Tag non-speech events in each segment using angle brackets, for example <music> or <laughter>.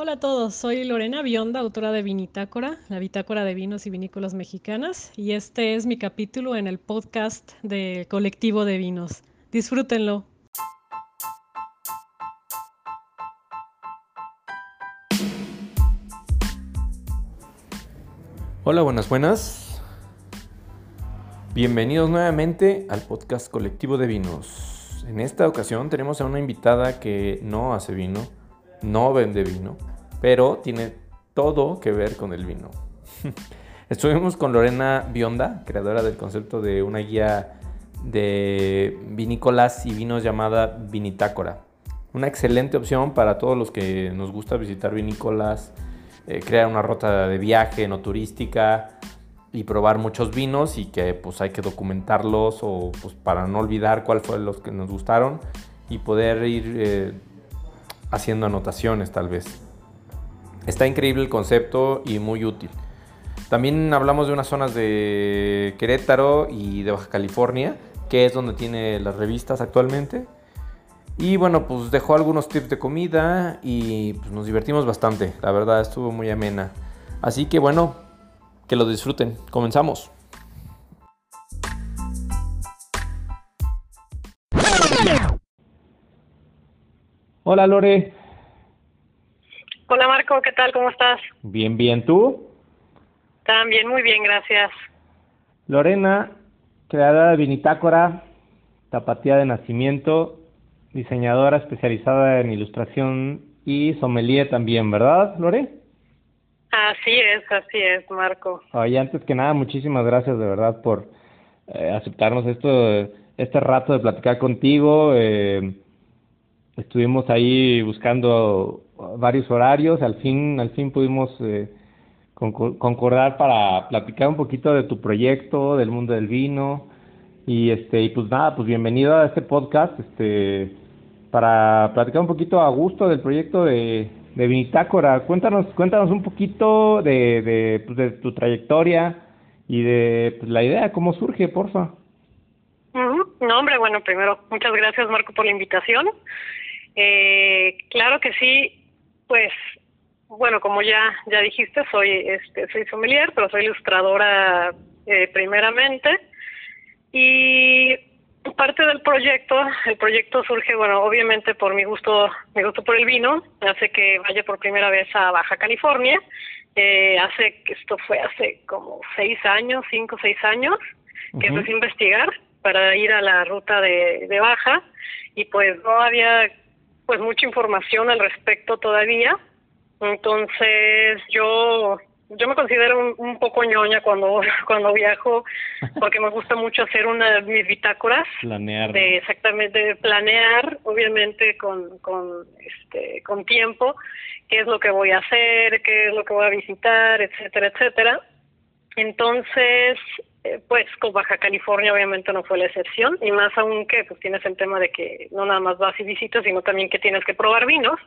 Hola a todos, soy Lorena Bionda, autora de Vinitácora, la bitácora de vinos y vinícolas mexicanas, y este es mi capítulo en el podcast de Colectivo de Vinos. Disfrútenlo. Hola, buenas, buenas. Bienvenidos nuevamente al podcast Colectivo de Vinos. En esta ocasión tenemos a una invitada que no hace vino, no vende vino, pero tiene todo que ver con el vino. <laughs> Estuvimos con Lorena Bionda, creadora del concepto de una guía de vinícolas y vinos llamada Vinitácora. Una excelente opción para todos los que nos gusta visitar vinícolas, eh, crear una ruta de viaje no turística y probar muchos vinos y que pues hay que documentarlos o pues para no olvidar cuál fue los que nos gustaron y poder ir eh, haciendo anotaciones tal vez. Está increíble el concepto y muy útil. También hablamos de unas zonas de Querétaro y de Baja California, que es donde tiene las revistas actualmente. Y bueno, pues dejó algunos tips de comida y pues, nos divertimos bastante. La verdad estuvo muy amena. Así que bueno, que lo disfruten. Comenzamos. Hola Lore. Hola Marco, ¿qué tal? ¿Cómo estás? Bien, bien, ¿tú? También muy bien, gracias. Lorena, creadora de Vinitácora, tapatía de nacimiento, diseñadora especializada en ilustración y sommelier también, ¿verdad, Lore? Así es, así es, Marco. Oye, antes que nada, muchísimas gracias de verdad por eh, aceptarnos esto, este rato de platicar contigo. Eh, estuvimos ahí buscando varios horarios, al fin, al fin pudimos eh, concordar para platicar un poquito de tu proyecto, del mundo del vino, y este, y pues nada, pues bienvenido a este podcast, este, para platicar un poquito a gusto del proyecto de, de Vinitácora. Cuéntanos, cuéntanos un poquito de, de, pues, de tu trayectoria y de pues, la idea, cómo surge, porfa. No, hombre, bueno, primero, muchas gracias Marco por la invitación. Eh, claro que sí, pues bueno, como ya ya dijiste, soy este soy sommelier, pero soy ilustradora eh, primeramente. Y parte del proyecto, el proyecto surge, bueno, obviamente por mi gusto, mi gusto por el vino, hace que vaya por primera vez a Baja California, eh, hace esto fue hace como seis años, cinco o seis años, que empecé a investigar para ir a la ruta de, de Baja. Y pues no había pues mucha información al respecto todavía. Entonces yo yo me considero un, poco ñoña cuando <laughs> cuando viajo porque me gusta mucho hacer una mis bitácoras. Planear de exactamente planear obviamente con con este con tiempo qué es lo que voy a hacer qué es lo que voy a visitar etcétera etcétera. Entonces eh, pues con Baja California obviamente no fue la excepción y más aún que pues tienes el tema de que no nada más vas y visitas sino también que tienes que probar vinos.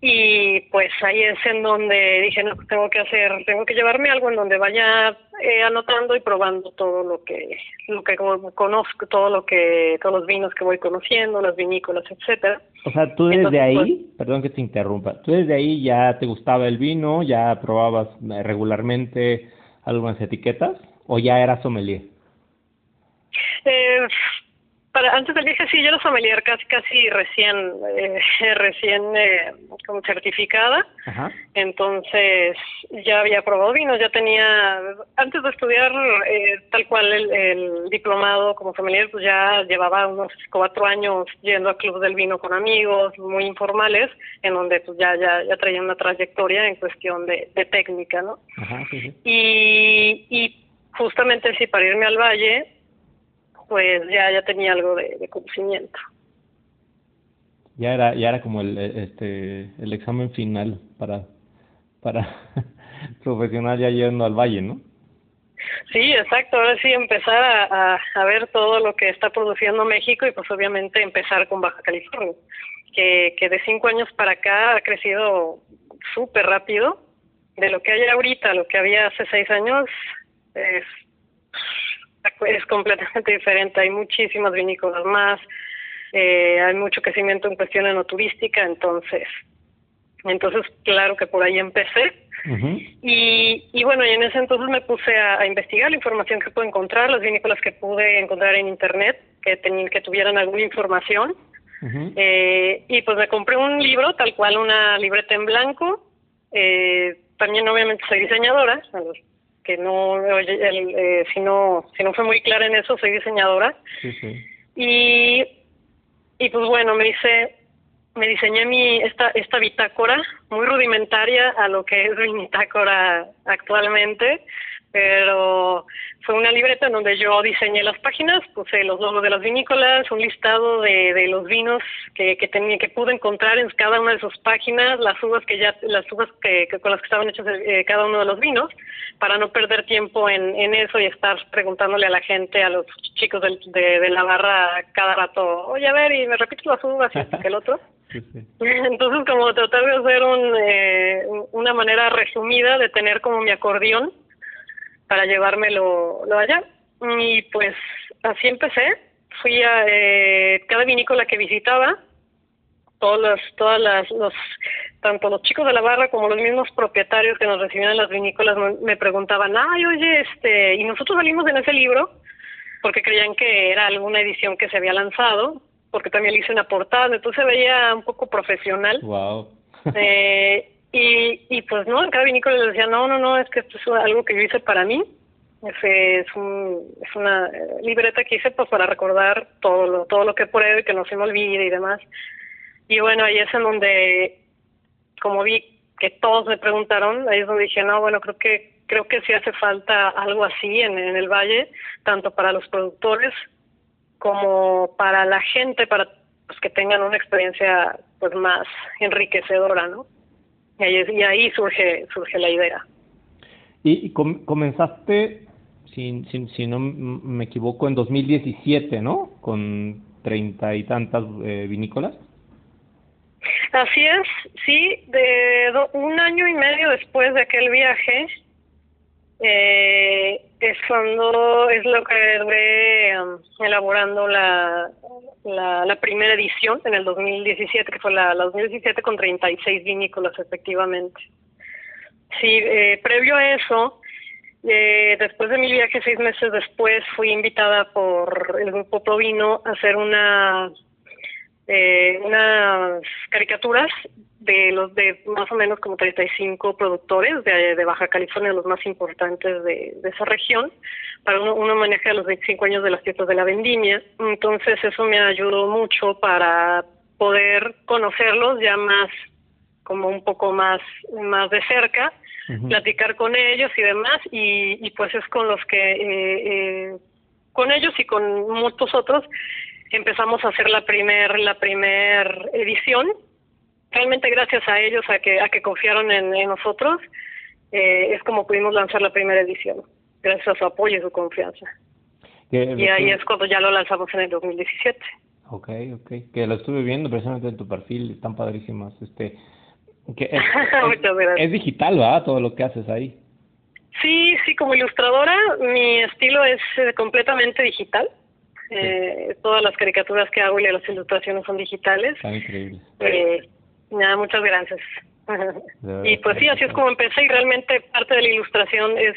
Y pues ahí es en donde dije no pues tengo que hacer tengo que llevarme algo en donde vaya eh, anotando y probando todo lo que lo que conozco todo lo que todos los vinos que voy conociendo las vinícolas etcétera o sea tú desde ahí pues perdón que te interrumpa tú desde ahí ya te gustaba el vino ya probabas eh, regularmente algunas etiquetas o ya era sommelier? Eh, para, antes del viaje sí, yo era sommelier casi casi recién eh, <laughs> recién eh, como certificada. Entonces ya había probado vinos, ya tenía antes de estudiar eh, tal cual el, el, diplomado como sommelier, pues ya llevaba unos cuatro años yendo a clubes del vino con amigos, muy informales, en donde pues ya ya ya traía una trayectoria en cuestión de, de técnica, ¿no? Ajá, sí, Y y justamente sí para irme al valle pues ya ya tenía algo de, conocimiento ya era ya era como el este el examen final para para <laughs> profesional ya yendo al valle no Sí, exacto. Ahora sí empezar a, a, ver todo lo que está produciendo México y pues obviamente empezar con Baja California, que, que de cinco años para acá ha crecido súper rápido. De lo que hay ahorita, lo que había hace seis años, es es completamente diferente. Hay muchísimas vinícolas más, eh, hay mucho crecimiento en cuestión enoturística, entonces Entonces, claro que por ahí empecé. y, y bueno, y en ese entonces me puse a, investigar la información que pude encontrar, las vinícolas que pude encontrar en internet, que, tenían, que tuvieran alguna información. eh, y pues me compré un libro, tal cual una libreta en blanco. Eh, también obviamente soy diseñadora, que no, eh, si no, si no fue muy clara en eso, soy diseñadora. Sí, sí. Y, y pues bueno, me hice me diseñé mi esta esta bitácora muy rudimentaria a lo que es mi bitácora actualmente pero fue una libreta en donde yo diseñé las páginas, puse los logos de las vinícolas, un listado de, de los vinos que, que tenía, que pude encontrar en cada una de sus páginas, las uvas que ya, las uvas que, con las que estaban hechos eh, cada uno de los vinos, para no perder tiempo en, en eso y estar preguntándole a la gente, a los chicos de, de, la barra cada rato, oye a ver, y me repito las uvas y este que el otro. <laughs> <laughs> Entonces, como tratar de hacer un, eh, una manera resumida de tener como mi acordeón para llevármelo lo allá. Y pues así empecé. Fui a eh, cada vinícola que visitaba, todos los, todas las, los, tanto los chicos de la barra como los mismos propietarios que nos recibían en las vinícolas me preguntaban, ay, oye, este, y nosotros salimos en ese libro porque creían que era alguna edición que se había lanzado, porque también le hice una portada, entonces se veía un poco profesional. Wow. eh, y, y pues no, en cada vinícola les decía, no, no, no, es que esto es algo que yo hice para mí. Es, un, es una libreta que hice pues para recordar todo lo, todo lo que pruebe, que no se me olvide y demás. Y bueno, ahí es en donde, como vi que todos me preguntaron, ahí es donde dije, no, bueno, creo que creo que sí hace falta algo así en, en el valle, tanto para los productores como para la gente, para pues, que tengan una experiencia pues más enriquecedora, ¿no? Y ahí, y ahí surge, surge la idea. Y, comenzaste, si, si, si, no me equivoco, en 2017, ¿no? Con treinta y tantas eh, vinícolas. Así es, sí, de un año y medio después de aquel viaje, eh, es cuando es lo que duré um, elaborando la, la, la, primera edición en el 2017, que fue la, la 2017 con 36 vinícolas efectivamente. Sí, eh, previo a eso, eh, después de mi viaje, seis meses después, fui invitada por el grupo Provino a hacer una eh, unas caricaturas de los de más o menos como 35 productores de, de Baja California, los más importantes de, de esa región, para un, un homenaje a los 25 años de las fiestas de la vendimia. Entonces eso me ayudó mucho para poder conocerlos ya más, como un poco más, más de cerca, platicar con ellos y demás, y, y pues es con los que, eh, eh, con ellos y con muchos otros, empezamos a hacer la primer, la primer edición realmente gracias a ellos, a que, a que confiaron en, nosotros, eh, es como pudimos lanzar la primera edición, gracias a su apoyo y su confianza. y ahí es cuando ya lo lanzamos en el 2017. Ok, ok, que lo estuve viendo precisamente en tu perfil, están padrísimas. Este, que es, <laughs> es, digital, ¿verdad? Todo lo que haces ahí. Sí, sí, como ilustradora mi estilo es eh, completamente digital. Eh, todas las caricaturas que hago y las ilustraciones son digitales. Están increíbles. Eh, Nada, muchas gracias. y pues sí, así es como empecé y realmente parte de la ilustración es,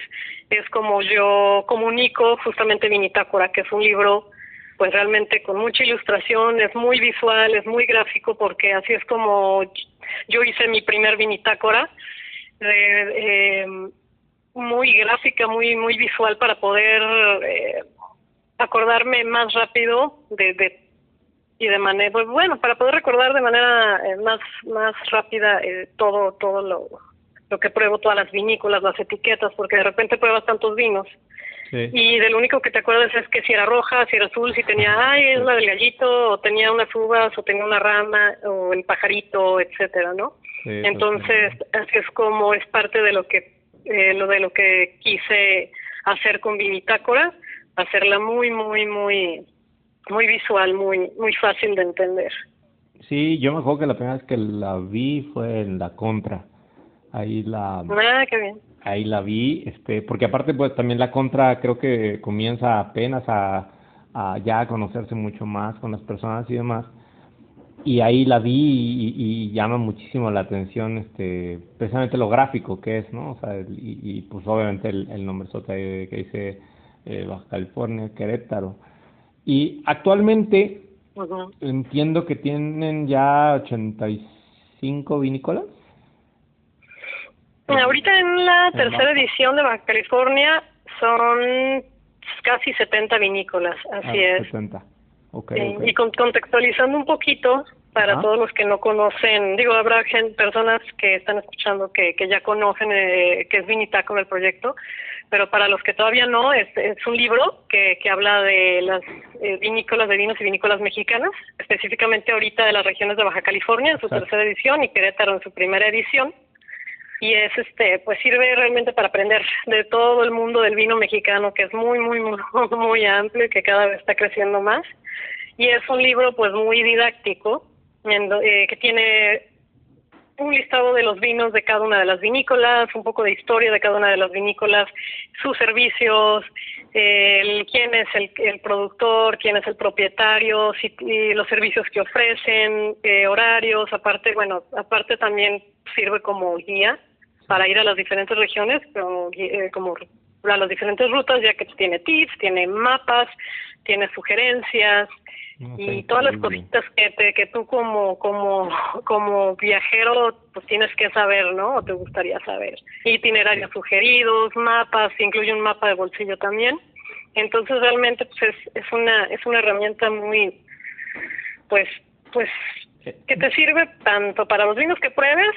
es como yo comunico justamente Vinitácora, que es un libro pues realmente con mucha ilustración, es muy visual, es muy gráfico porque así es como yo hice mi primer Vinitácora, eh, muy gráfica, muy muy visual para poder eh, acordarme más rápido de, de y de manera pues bueno para poder recordar de manera eh, más más rápida eh, todo todo lo lo que pruebo todas las vinícolas las etiquetas porque de repente pruebas tantos vinos. Y de lo único que te acuerdas es que si era roja si era azul si tenía ay es la del gallito o tenía unas uvas o tenía una rama o el pajarito etcétera no entonces así es como es parte de lo que eh, lo de lo que quise hacer con Vinitácora hacerla muy muy muy muy visual, muy muy fácil de entender. Sí, yo me acuerdo que la primera vez que la vi fue en la contra. Ahí la ah, qué bien. Ahí la vi, este, porque aparte pues también la contra creo que comienza apenas a, a ya a conocerse mucho más con las personas y demás. y ahí la vi y, llama muchísimo la atención este precisamente lo gráfico que es no o sea y, pues obviamente el, nombre sota que dice eh, Baja California Querétaro y actualmente entiendo que tienen ya 85 vinícolas. Ahorita en la tercera edición de Baja California son casi 70 vinícolas así ah, es 70 y contextualizando un poquito para todos los que no conocen, digo, habrá gente, personas que están escuchando que, que ya conocen eh, que es Vinitaco el proyecto, pero para los que todavía no, es, es un libro que, que habla de las eh, vinícolas de vinos y vinícolas mexicanas, específicamente ahorita de las regiones de Baja California en su tercera edición y Querétaro en su primera edición. Y es este pues sirve realmente para aprender de todo el mundo del vino mexicano que es muy muy muy <laughs> muy amplio y que cada vez está creciendo más. Y es un libro pues muy didáctico eh, que tiene un listado de los vinos de cada una de las vinícolas, un poco de historia de cada una de las vinícolas, sus servicios, el, quién es el, el productor, quién es el propietario, si, los servicios que ofrecen, eh, horarios, aparte, bueno, aparte también sirve como guía para ir a las diferentes regiones, como, eh, como a las diferentes rutas, ya que tiene tips, tiene mapas, tiene sugerencias, y todas las cositas que te, que tú como como <laughs> como viajero pues tienes que saber no o te gustaría saber. Itinerarios sugeridos mapas incluye un mapa de bolsillo también. Entonces realmente pues es, es una es una herramienta muy pues pues eh, que te sirve tanto para los vinos que pruebes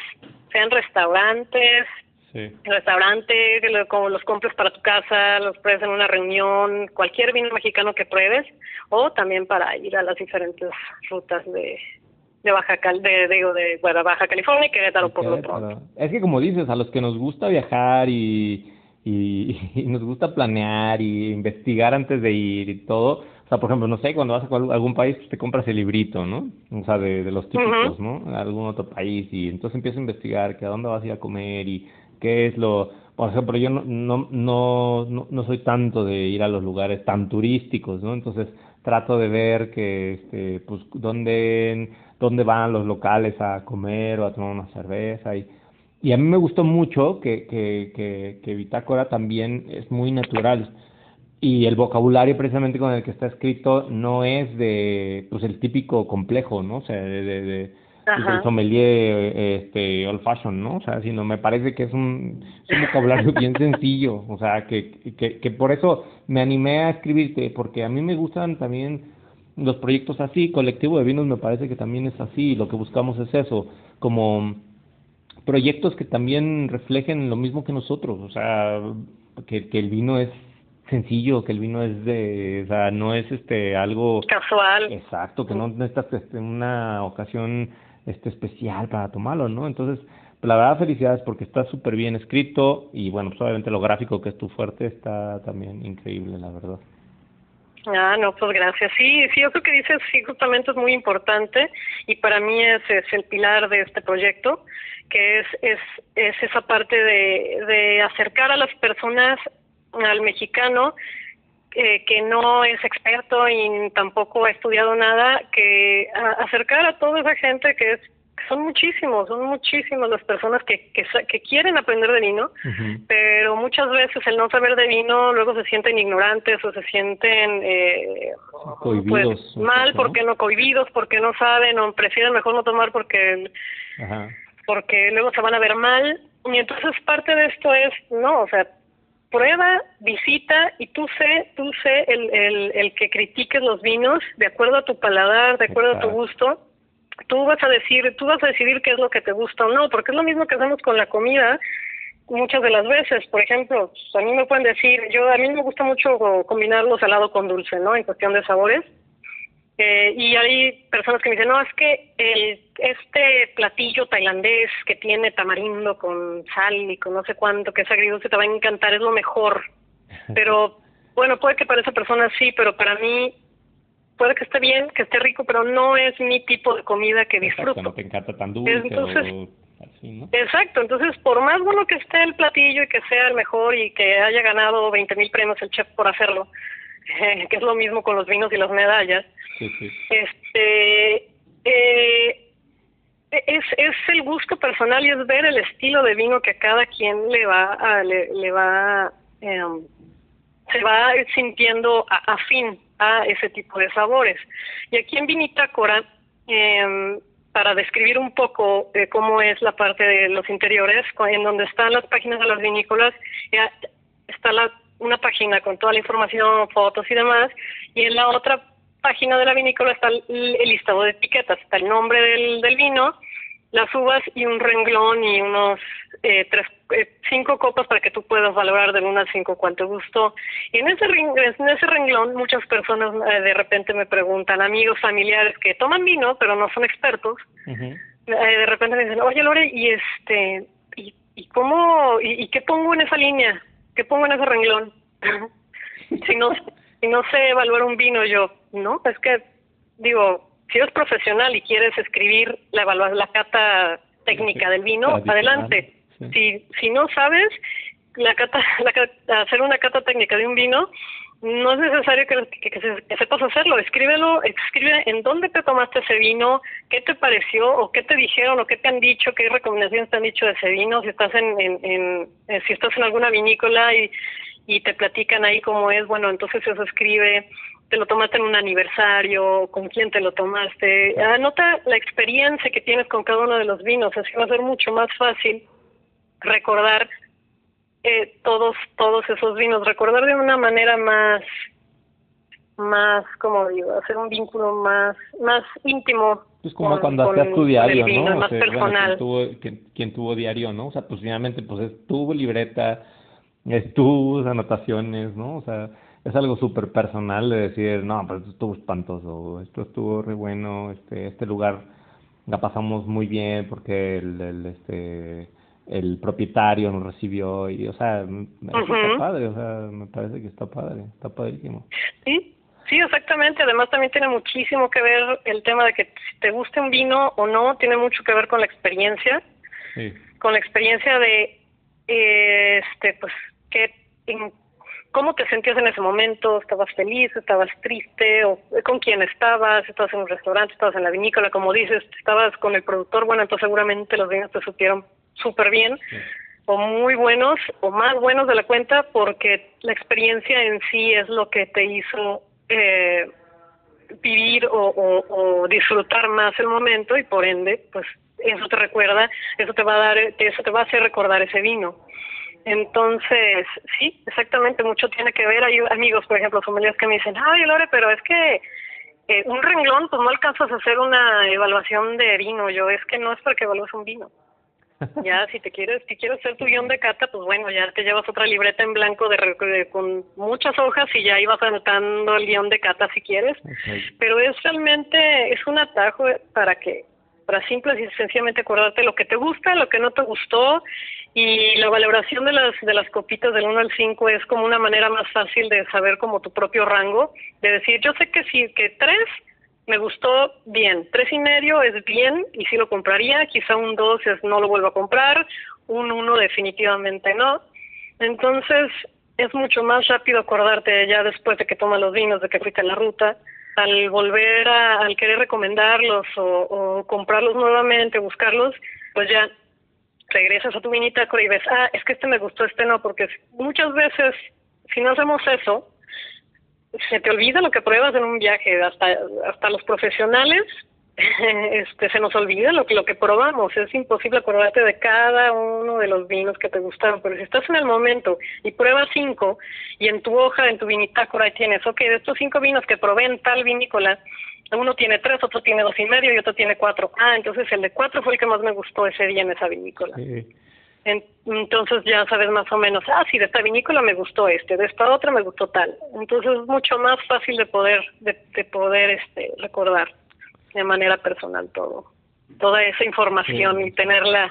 sean restaurantes Sí. Restaurante, como los compres para tu casa, los pruebes en una reunión, cualquier vino mexicano que pruebes, o también para ir a las diferentes rutas de, de Baja Cal, de, digo, de Baja California y Querétaro por lo pronto. Es que como dices, a los que nos gusta viajar y, <laughs> y, nos gusta planear y investigar antes de ir y todo, o sea, por ejemplo, no sé, cuando vas a algún país pues, te compras el librito, ¿no? O sea, de, de los típicos, ¿no? algún otro país y entonces empiezas a investigar que a dónde vas a ir a comer y qué es lo, por ejemplo, yo no, no, no, no, soy tanto de ir a los lugares tan turísticos, ¿no? Entonces trato de ver que, este, pues, dónde, dónde van los locales a comer o a tomar una cerveza y, y a mí me gustó mucho que, que, que, que Bitácora también es muy natural y el vocabulario precisamente con el que está escrito no es de pues el típico complejo no o sea de, de, el sommelier este old fashion no o sea sino me parece que es un, un vocabulario <laughs> bien sencillo. O sea que, que que por eso me animé a escribirte porque a mí me gustan también los proyectos así. Colectivo de vinos me parece que también es así lo que buscamos es eso como proyectos que también reflejen lo mismo que nosotros. O sea que, que el vino es sencillo, que el vino es de, o sea, no es este algo casual. Exacto, que no necesitas este, una ocasión este especial para tomarlo, ¿no? Entonces, pues, la verdad felicidades porque está súper bien escrito y bueno, pues obviamente lo gráfico que es tu fuerte está también increíble, la verdad. Ah, no, pues gracias. Sí, sí, eso que dices, sí, justamente es muy importante y para mí es, es el pilar de este proyecto, que es, es, es esa parte de, de acercar a las personas al mexicano eh, que no es experto y tampoco ha estudiado nada, que acercar a toda esa gente que es son muchísimos, son muchísimas las personas que, que, que quieren aprender de vino, pero muchas veces el no saber de vino luego se sienten ignorantes o se sienten eh, pues, mal porque no cohibidos, porque no saben o prefieren mejor no tomar porque porque luego se van a ver mal. Y entonces parte de esto es no, o sea prueba, visita y tú sé, tú sé el, el, el que critiques los vinos de acuerdo a tu paladar, de acuerdo a tu gusto. Tú vas a decir, tú vas a decidir qué es lo que te gusta o no, porque es lo mismo que hacemos con la comida muchas de las veces. Por ejemplo, a mí me pueden decir, yo a mí me gusta mucho combinar lo salado con dulce, ¿no? En cuestión de sabores. Eh, y hay personas que me dicen, no, es que el, este platillo tailandés que tiene tamarindo con sal y con no sé cuánto, que es agridulce, te va a encantar, es lo mejor. <laughs> Pero bueno, puede que para esa persona sí, pero para mí puede que esté bien, que esté rico, pero no es mi tipo de comida que disfruto. no te encanta tan dulce entonces, Exacto, entonces por más bueno que esté el platillo y que sea el mejor y que haya ganado 20 mil premios el chef por hacerlo, <laughs> que es lo mismo con los vinos y las medallas, este, Eh, es, es el gusto personal y es ver el estilo de vino que a cada quien le va a, le, va em, se va sintiendo afín a ese tipo de sabores. Y aquí en Vinitácora, eh, para describir un poco eh, cómo es la parte de los interiores, en donde están las páginas de las vinícolas, está la, una página con toda la información, fotos y demás, y en la otra página de la vinícola está el, listado de etiquetas, está el nombre del, del vino, las uvas y un renglón y unos eh, tres, eh, cinco copas para que tú puedas valorar del 1 al 5 cuánto gustó. Y en ese, en ese renglón muchas personas eh, de repente me preguntan, amigos, familiares que toman vino pero no son expertos, de repente me dicen, oye Lore, ¿y este, y, y cómo, y, y qué pongo en esa línea? ¿Qué pongo en ese renglón? <laughs> si no, no sé evaluar un vino yo, ¿no? Es que, digo, si eres profesional y quieres escribir la la cata técnica del vino, adelante. Si, si no sabes la cata, <laughs> la, hacer una cata técnica de un vino, no es necesario que, que, sepas hacerlo. Escríbelo, escribe en dónde te tomaste ese vino, qué te pareció, o qué te dijeron, o qué te han dicho, qué recomendaciones te han dicho de ese vino. Si estás en, en, en eh, si estás en alguna vinícola y, y te platican ahí cómo es, bueno, entonces eso escribe te lo tomaste en un aniversario, con quién te lo tomaste. Anota la experiencia que tienes con cada uno de los vinos, así va a ser mucho más fácil recordar eh, todos todos esos vinos, recordar de una manera más más, como digo, hacer un vínculo más más íntimo. Es como cuando hacías tu diario, ¿no? Más personal. quien, tuvo, diario, ¿no? O sea, pues finalmente pues es tu libreta, es tus anotaciones, ¿no? O sea, es algo súper personal de decir, no, pues esto estuvo espantoso, esto estuvo re bueno, este, este lugar la pasamos muy bien porque el, el este el propietario nos recibió y o sea está padre o sea me parece que está padre está padrísimo. Sí sí exactamente. Además también tiene muchísimo que ver el tema de que si te guste un vino o no tiene mucho que ver con la experiencia. Sí. con la experiencia de este pues qué en cómo te sentías en ese momento, estabas feliz, estabas triste, o con quién estabas, estabas en un restaurante, estabas en la vinícola, como dices, estabas con el productor, bueno, entonces seguramente los vinos te supieron súper bien, o muy buenos, o más buenos de la cuenta, porque la experiencia en sí es lo que te hizo eh, vivir o, o disfrutar más el momento y por ende, pues eso te recuerda, eso te va a dar, eso te va a hacer recordar ese vino. Entonces, sí, exactamente, mucho tiene que ver. Hay amigos, por ejemplo, familias que me dicen, ay, Lore, pero es que eh, un renglón, pues no alcanzas a hacer una evaluación de vino. Yo, es que no es para que evalúes un vino. Ya, si te quieres, si quieres hacer tu guion de cata, pues bueno, ya te llevas otra libreta en blanco de, con muchas hojas y ya ibas anotando el guion de cata si quieres. Pero es realmente, es un atajo para que para simple y sencillamente acordarte lo que te gusta, lo que no te gustó y la valoración de las de las copitas del 1 al 5 es como una manera más fácil de saber como tu propio rango, de decir, yo sé que sí, que 3 me gustó bien, tres y medio es bien y sí lo compraría, quizá un 2 es no lo vuelvo a comprar, un 1 definitivamente no. Entonces, es mucho más rápido acordarte ya después de que tomas los vinos, de que fuiste la ruta, al volver a, al querer recomendarlos o, comprarlos nuevamente, buscarlos, pues ya regresas a tu vinítaco y ves, ah, es que este me gustó, este no, porque muchas veces, si no hacemos eso, se te olvida lo que pruebas en un viaje, hasta, hasta los profesionales <laughs> este se nos olvida lo que lo que probamos. Es imposible acordarte de cada uno de los vinos que te gustaron pero si estás en el momento y pruebas cinco y en tu hoja en tu vinitácora tienes ok de estos cinco vinos que probé en tal vinícola uno tiene tres otro tiene dos y medio y otro tiene cuatro. Ah entonces el de cuatro fue el que más me gustó ese día en esa vinícola entonces ya sabes más o menos ah sí de esta vinícola me gustó este de esta otra me gustó tal. Entonces es mucho más fácil de poder de, de poder este recordar de manera personal todo, toda esa información y tenerla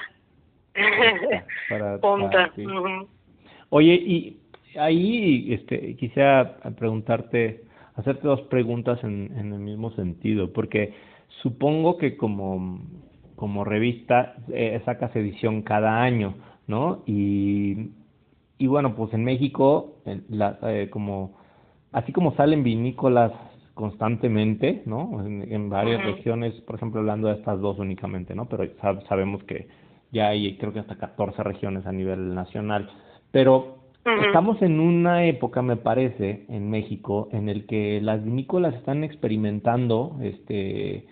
<laughs> punta. <laughs> Oye, y ahí este, quisiera preguntarte, hacerte dos preguntas en, en el mismo sentido, porque supongo que como, como revista eh, sacas edición cada año, ¿no? Y, y bueno, pues en México, la, eh, como así como salen vinícolas constantemente, ¿no? En, varias regiones, por ejemplo, hablando de estas dos únicamente, ¿no? Pero sabemos que ya hay creo que hasta 14 regiones a nivel nacional. Pero estamos en una época, me parece, en México, en el que las vinícolas están experimentando, este,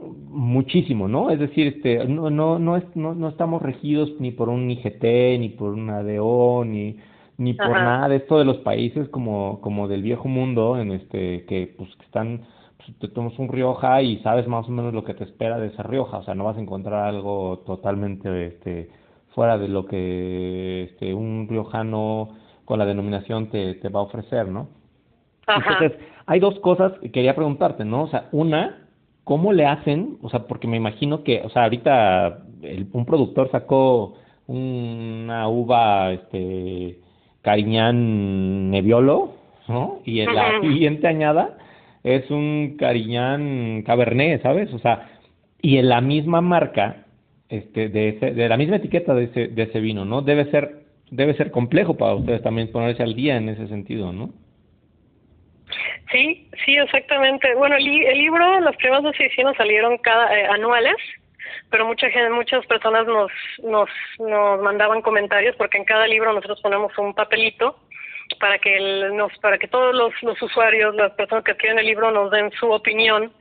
muchísimo, ¿no? Es decir, este, no, no, no, es, no, no estamos regidos ni por un IGT, ni por una DO, ni, ni por nada de esto de los países como, como del viejo mundo, en este, que pues que están, pues, te tomas un Rioja y sabes más o menos lo que te espera de esa Rioja, o sea, no vas a encontrar algo totalmente, este, fuera de lo que, este, un riojano con la denominación te, te va a ofrecer, ¿no? Entonces, hay dos cosas que quería preguntarte, ¿no? O sea, una, ¿cómo le hacen? O sea, porque me imagino que, o sea, ahorita un productor sacó una uva, este, Cariñán Nebbiolo, ¿no? Y en la siguiente añada es un Cariñán Cabernet, ¿sabes? O sea, y en la misma marca, este, de, ese, de la misma etiqueta de ese, de ese vino, ¿no? Debe ser, debe ser complejo para ustedes también ponerse al día en ese sentido, ¿no? Sí, sí, exactamente. Bueno, el, libro, las primeras dos ediciones salieron cada eh, anuales, pero mucha muchas personas nos, nos, nos mandaban comentarios porque en cada libro nosotros ponemos un papelito para que el, nos, para que todos los, usuarios, las personas que escriben el libro nos den su opinión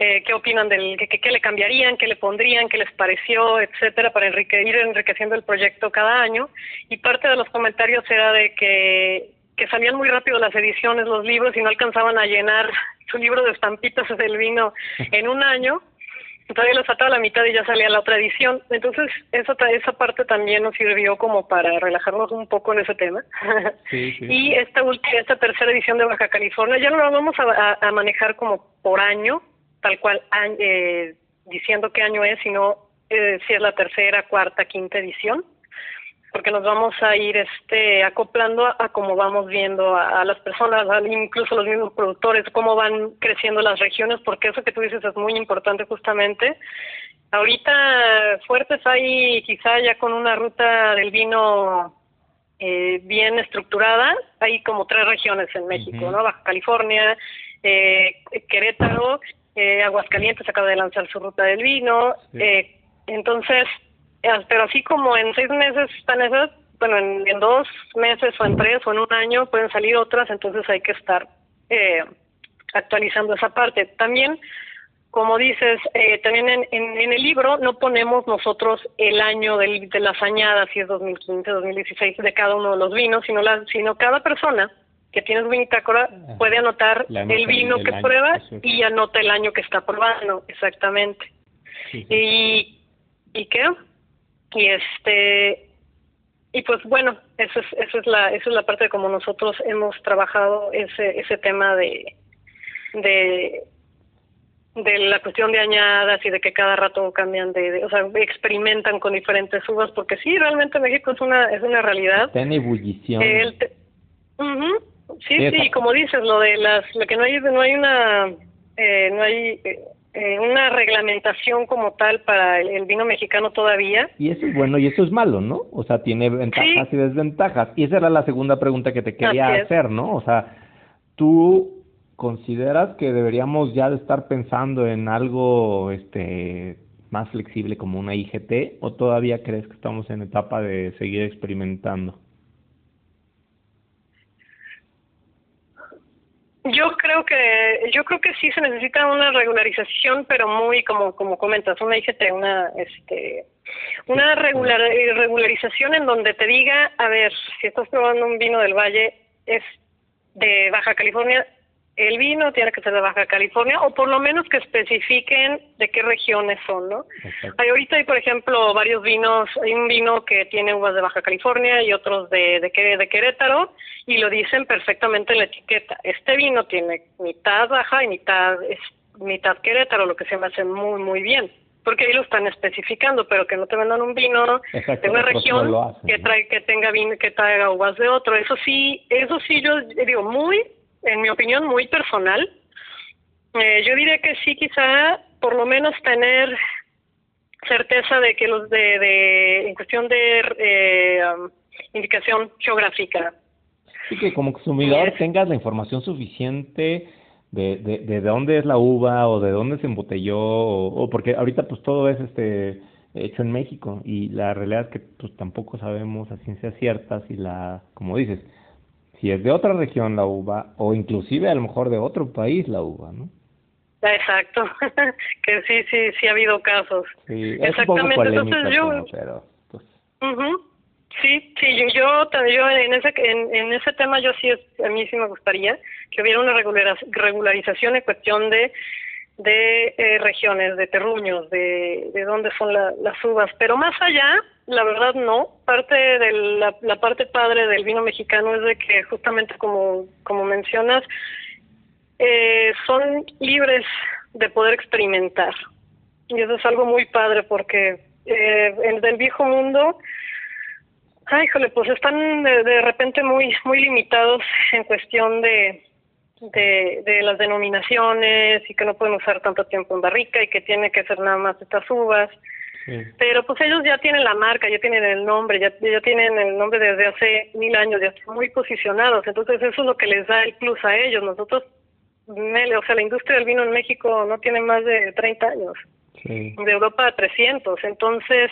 eh, qué opinan del qué, qué le cambiarían, qué le pondrían, qué les pareció, etcétera, para enrique, ir enriqueciendo el proyecto cada año. Y parte de los comentarios era de que que salían muy rápido las ediciones, los libros, y no alcanzaban a llenar su libro de estampitas <laughs> del vino en un año. Todavía lo faltaba la mitad y ya salía la otra edición. Entonces, esa, esa parte también nos sirvió como para relajarnos un poco en ese tema. <laughs> y esta última, esta tercera edición de Baja California, ya no la vamos a, a, manejar como por año, tal cual eh, diciendo qué año es, sino eh, si es la tercera, cuarta, quinta edición porque nos vamos a ir este acoplando a, cómo vamos viendo a, las personas, incluso los mismos productores, cómo van creciendo las regiones, porque eso que tú dices es muy importante justamente. Ahorita fuertes hay quizá ya con una ruta del vino eh, bien estructurada, hay como tres regiones en México, ¿no? Baja California, eh, Querétaro, eh, Aguascalientes acaba de lanzar su ruta del vino, eh, entonces pero así como en seis meses están esas, bueno, en, dos meses o en tres o en un año pueden salir otras, entonces hay que estar eh, actualizando esa parte. También, como dices, eh, también en, en, el libro no ponemos nosotros el año del, de las añadas, si es 2015, 2016, de cada uno de los vinos, sino, la, sino cada persona que tiene su vinitácora puede anotar el vino que prueba y anota el año que está probando, exactamente. Y, ¿Y qué? Y este y pues bueno eso es eso es la eso es la parte de cómo nosotros hemos trabajado ese ese tema de de de la cuestión de añadas y de que cada rato cambian de, o sea experimentan con diferentes uvas porque sí realmente México es una es una realidad. Está en ebullición. Sí sí, como dices lo de las lo que no hay no hay una eh, no hay eh, eh, una reglamentación como tal para el, vino mexicano todavía. Y eso es bueno y eso es malo, ¿no? O sea, tiene ventajas y desventajas. Y esa era la segunda pregunta que te quería hacer, ¿no? O sea, tú consideras que deberíamos ya de estar pensando en algo este más flexible como una IGT o todavía crees que estamos en etapa de seguir experimentando? Yo creo que yo creo que sí se necesita una regularización, pero muy como como comentas, una IGT, una este una regular, regularización en donde te diga, a ver, si estás probando un vino del Valle es de Baja California, el vino tiene que ser de Baja California o por lo menos que especifiquen de qué regiones son, ¿no? Hay, ahorita hay, por ejemplo, varios vinos, hay un vino que tiene uvas de Baja California y otros de, de, de Querétaro y lo dicen perfectamente en la etiqueta. Este vino tiene mitad Baja y mitad, es, mitad Querétaro, lo que se me hace muy, muy bien porque ahí lo están especificando, pero que no te vendan un vino de una región que trae que tenga vino que traiga uvas de otro. Eso sí, eso sí yo digo muy en mi opinión muy personal, eh, yo diría que sí, quizá por lo menos tener certeza de que los de, de en cuestión de eh, um, indicación geográfica. Sí, que como consumidor tengas la información suficiente de, de, de dónde es la uva o de dónde se embotelló o, porque ahorita pues todo es este hecho en México y la realidad es que pues tampoco sabemos a ciencia cierta si la como dices si es de otra región la uva o inclusive a lo mejor de otro país la uva no exacto. <laughs> Que sí sí sí ha habido casos. Sí es exactamente un poco entonces yo pero pues. Sí, sí, yo, yo, yo en ese en, en ese tema yo sí a mí sí me gustaría que hubiera una regularización en cuestión de de eh, regiones, de terruños, de, de dónde son las uvas, pero más allá, la verdad no. Parte de la, la parte padre del vino mexicano es de que justamente como como mencionas eh, son libres de poder experimentar y eso es algo muy padre porque eh, en del viejo mundo Ay, híjole, pues están de, repente muy muy limitados en cuestión de, de, de las denominaciones y que no pueden usar tanto tiempo en barrica y que tiene que ser nada más estas uvas. Pero pues ellos ya tienen la marca, ya tienen el nombre, ya, ya tienen el nombre desde hace mil años, ya están muy posicionados. Entonces eso es lo que les da el plus a ellos. Nosotros, o sea, la industria del vino en México no tiene más de 30 años. De Europa a 300. Entonces,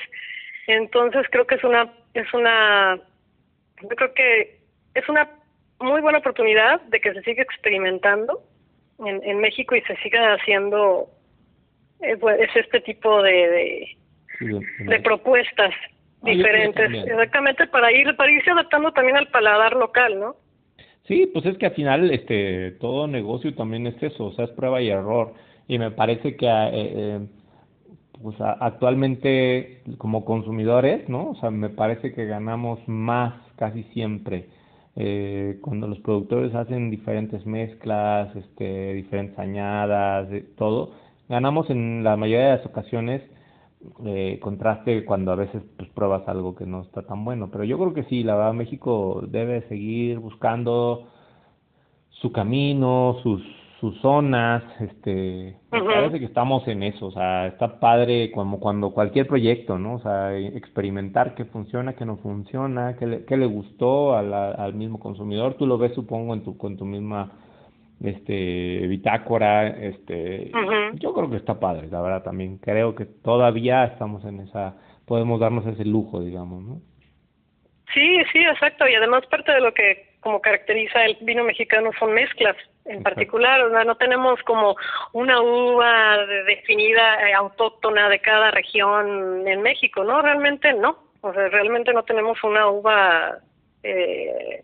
entonces creo que es una es una yo creo que es una muy buena oportunidad de que se siga experimentando en, en México y se siga haciendo eh, pues, es este tipo de de, propuestas. ah, diferentes. exactamente para ir para irse adaptando también al paladar local no sí pues es que al final este todo negocio también es eso o sea es prueba y error. Y me parece que eh, eh pues actualmente como consumidores, ¿no? O sea, me parece que ganamos más casi siempre eh, cuando los productores hacen diferentes mezclas, este, diferentes añadas, todo, ganamos en la mayoría de las ocasiones eh, contraste cuando a veces pues pruebas algo que no está tan bueno. Pero yo creo que sí, la verdad México debe seguir buscando su camino, sus sus zonas, este, parece que estamos en eso, o sea, está padre como cuando cualquier proyecto, ¿no? O sea, experimentar qué funciona, qué no funciona, qué le, qué le gustó al, al mismo consumidor, tú lo ves supongo en tu, con tu misma este bitácora, este, yo creo que está padre, la verdad también, creo que todavía estamos en esa, podemos darnos ese lujo, digamos, ¿no? Sí, sí, exacto, y además parte de lo que como caracteriza el vino mexicano son mezclas en particular, o sea, no tenemos como una uva definida eh, autóctona de cada región en México, ¿no? Realmente no, o sea, realmente no tenemos una uva eh,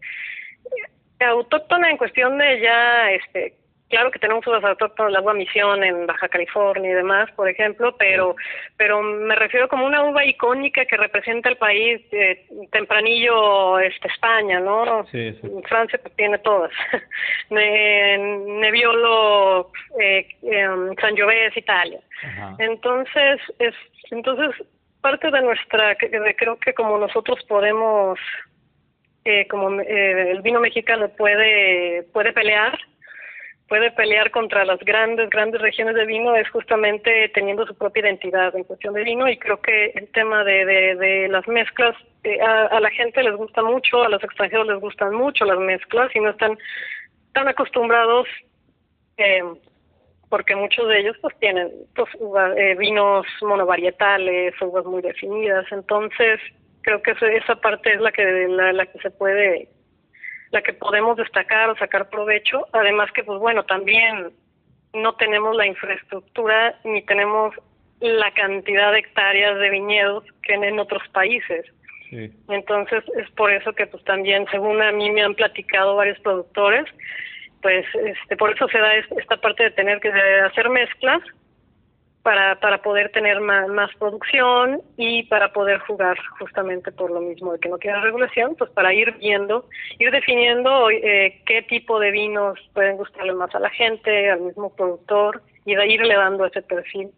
autóctona en cuestión de ya este claro que tenemos uvas autóctonas, la uva misión en Baja California y demás, por ejemplo, pero pero me refiero como una uva icónica que representa el país eh, tempranillo este España, ¿no? Sí, sí. Francia tiene todas. <laughs> Nebbiolo, eh, eh, Sangiovese, Italia. Entonces, es entonces parte de nuestra creo que como nosotros podemos eh, como eh, el vino mexicano puede puede pelear puede pelear contra las grandes, grandes regiones de vino es justamente teniendo su propia identidad en cuestión de vino y creo que el tema de, de, las mezclas, eh, a, la gente les gusta mucho, a los extranjeros les gustan mucho las mezclas y no están tan acostumbrados eh, porque muchos de ellos pues tienen pues, eh, vinos monovarietales, uvas muy definidas, entonces creo que esa parte es la que la, la que se puede la que podemos destacar o sacar provecho. Además que, pues bueno, también no tenemos la infraestructura ni tenemos la cantidad de hectáreas de viñedos que en otros países. Entonces es por eso que pues también, según a mí me han platicado varios productores, pues este por eso se da esta parte de tener que hacer mezclas para, para poder tener más, más producción y para poder jugar justamente por lo mismo de que no tiene regulación, pues para ir viendo, ir definiendo eh, qué tipo de vinos pueden gustarle más a la gente, al mismo productor y de irle dando ese perfil.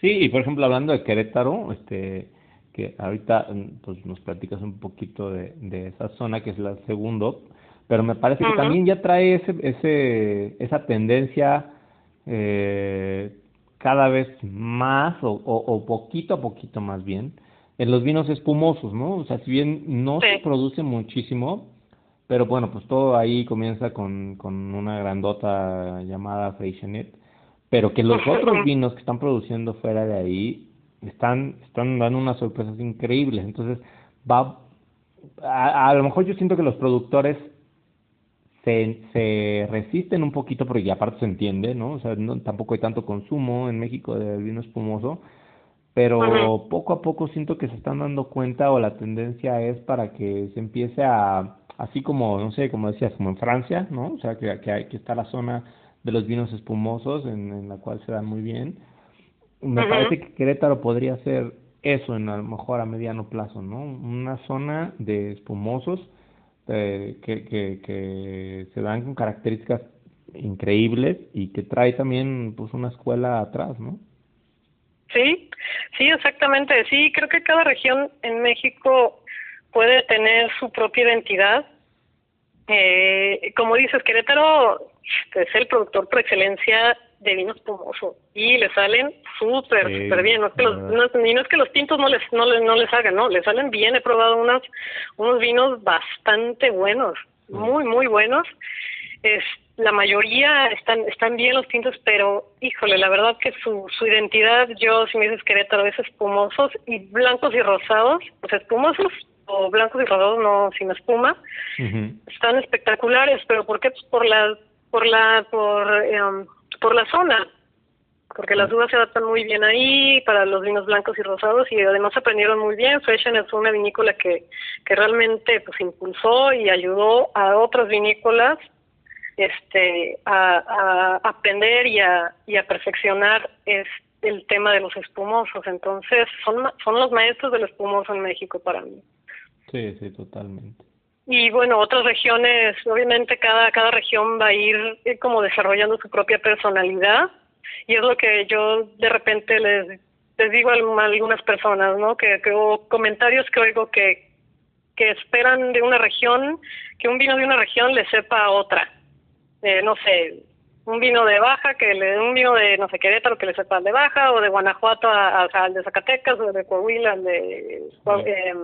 Sí, y por ejemplo hablando de Querétaro, este que ahorita pues nos platicas un poquito de, de esa zona que es la segundo, pero me parece que también ya trae ese, ese esa tendencia eh, cada vez más o, o, poquito a poquito más bien en los vinos espumosos, ¿no? O sea, si bien no se produce muchísimo, pero bueno, pues todo ahí comienza con, con una grandota llamada Freixenet, pero que los otros vinos que están produciendo fuera de ahí están, están dando unas sorpresas increíbles. Entonces, va, a, a lo mejor yo siento que los productores se, se resisten un poquito porque aparte se entiende, ¿no? O sea, no, tampoco hay tanto consumo en México de vino espumoso, pero poco a poco siento que se están dando cuenta o la tendencia es para que se empiece a, así como, no sé, como decías, como en Francia, ¿no? O sea, que, que, hay, que está la zona de los vinos espumosos en, en la cual se dan muy bien. Me parece que Querétaro podría ser eso en a lo mejor a mediano plazo, ¿no? Una zona de espumosos eh, que, que, que se dan con características increíbles y que trae también pues una escuela atrás, ¿no? Sí, sí, exactamente. Sí, creo que cada región en México puede tener su propia identidad. Eh, como dices, Querétaro es el productor por excelencia de vino espumoso y le salen súper, súper bien. No es que los, no, y no es que los tintos no les, no les, no les hagan, no, le salen bien. He probado unos, unos vinos bastante buenos, muy, muy buenos. Es, la mayoría están, están bien los tintos, pero híjole, la verdad que su, su identidad, yo si me dices Querétaro, es espumosos y blancos y rosados, pues espumosos o blancos y rosados no sin espuma, están espectaculares, pero ¿por qué? Pues por la, por la, por, eh, por la zona, porque las uvas se adaptan muy bien ahí para los vinos blancos y rosados y además aprendieron muy bien. Freshen es una vinícola que, que realmente pues impulsó y ayudó a otras vinícolas este a, a aprender y a, y a perfeccionar es el tema de los espumosos. Entonces son, son los maestros del espumoso en México para mí. Sí, sí, totalmente. Y bueno, otras regiones, obviamente cada, cada región va a ir eh, como desarrollando su propia personalidad y es lo que yo de repente les, les digo a algunas personas, ¿no? Que, que o comentarios que oigo que, que esperan de una región, que un vino de una región le sepa a otra. Eh, no sé, un vino de Baja, que le un vino de, no sé, Querétaro que le sepa al de Baja, o de Guanajuato a, al de Zacatecas, o de Coahuila al de, eh,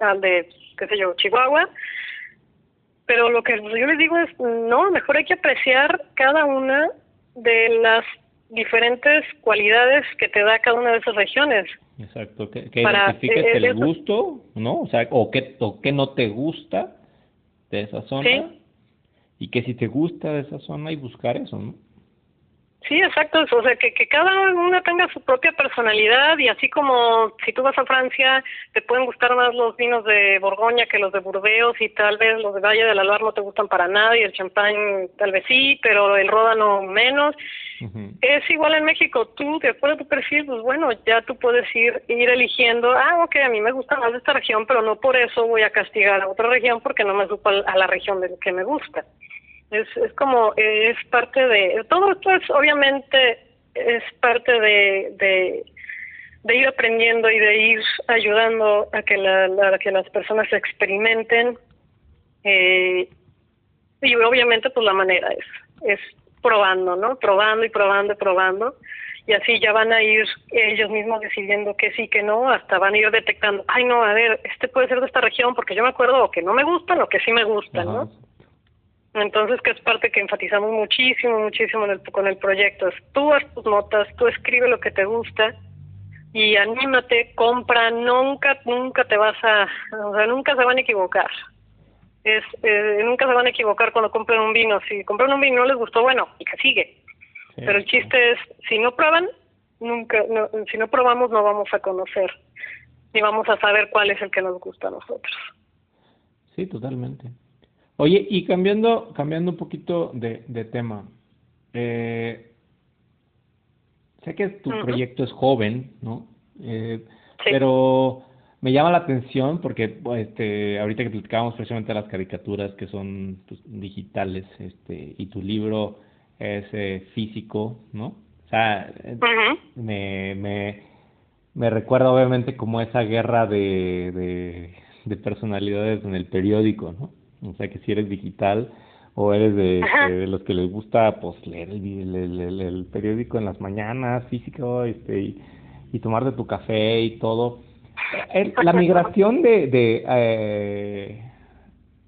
al de, qué sé yo, Chihuahua. Pero lo que yo les digo es, no, mejor hay que apreciar cada una de las diferentes cualidades que te da cada una de esas regiones. Exacto, que, que identifiques eh, el gusto, ¿no? O sea, o qué o qué no te gusta de esa zona. ¿Sí? Y que si te gusta de esa zona y buscar eso, ¿no? Sí, exacto, o sea, que, que cada una tenga su propia personalidad y así como si tú vas a Francia te pueden gustar más los vinos de Borgoña que los de Burdeos y tal vez los de Valle del Alvar no te gustan para nada y el champán tal vez sí, pero el Ródano menos. Es igual en México, tú de acuerdo a tu perfil, pues bueno, ya tú puedes ir ir eligiendo, ah, ok, a mí me gusta más esta región, pero no por eso voy a castigar a otra región porque no me supo a la región de que me gusta. Es, es como, es parte de, todo esto es obviamente, es parte de, de, de ir aprendiendo y de ir ayudando a que, la, a que las personas experimenten. Eh, y obviamente pues la manera es, es probando, ¿no? Probando y probando y probando. Y así ya van a ir ellos mismos decidiendo que sí, que no, hasta van a ir detectando, ay no, a ver, este puede ser de esta región porque yo me acuerdo o que no me gustan o que sí me gustan, ¿no? Entonces, que es parte que enfatizamos muchísimo, muchísimo en el, con el proyecto. Es tú haz tus notas, tú escribe lo que te gusta y anímate, compra, nunca, nunca te vas a, o sea, nunca se van a equivocar. Es, eh, nunca se van a equivocar cuando compran un vino. Si compran un vino y no les gustó, bueno, y que sigue. Pero el chiste es, si no prueban, nunca, no, si no probamos no vamos a conocer, ni vamos a saber cuál es el que nos gusta a nosotros. Sí, totalmente. Oye, y cambiando, cambiando un poquito de, de tema, eh, sé que tu proyecto es joven, ¿no? Eh, Pero me llama la atención porque este, ahorita que platicábamos precisamente de las caricaturas que son pues, digitales, este, y tu libro es eh, físico, ¿no? O sea, me, me, me recuerda obviamente como esa guerra de, de, de personalidades en el periódico, ¿no? O sea que si eres digital o eres de, de los que les gusta pues leer el, el, el, periódico en las mañanas, físico, este, y, y tomarte tu café y todo. La migración de, de, eh,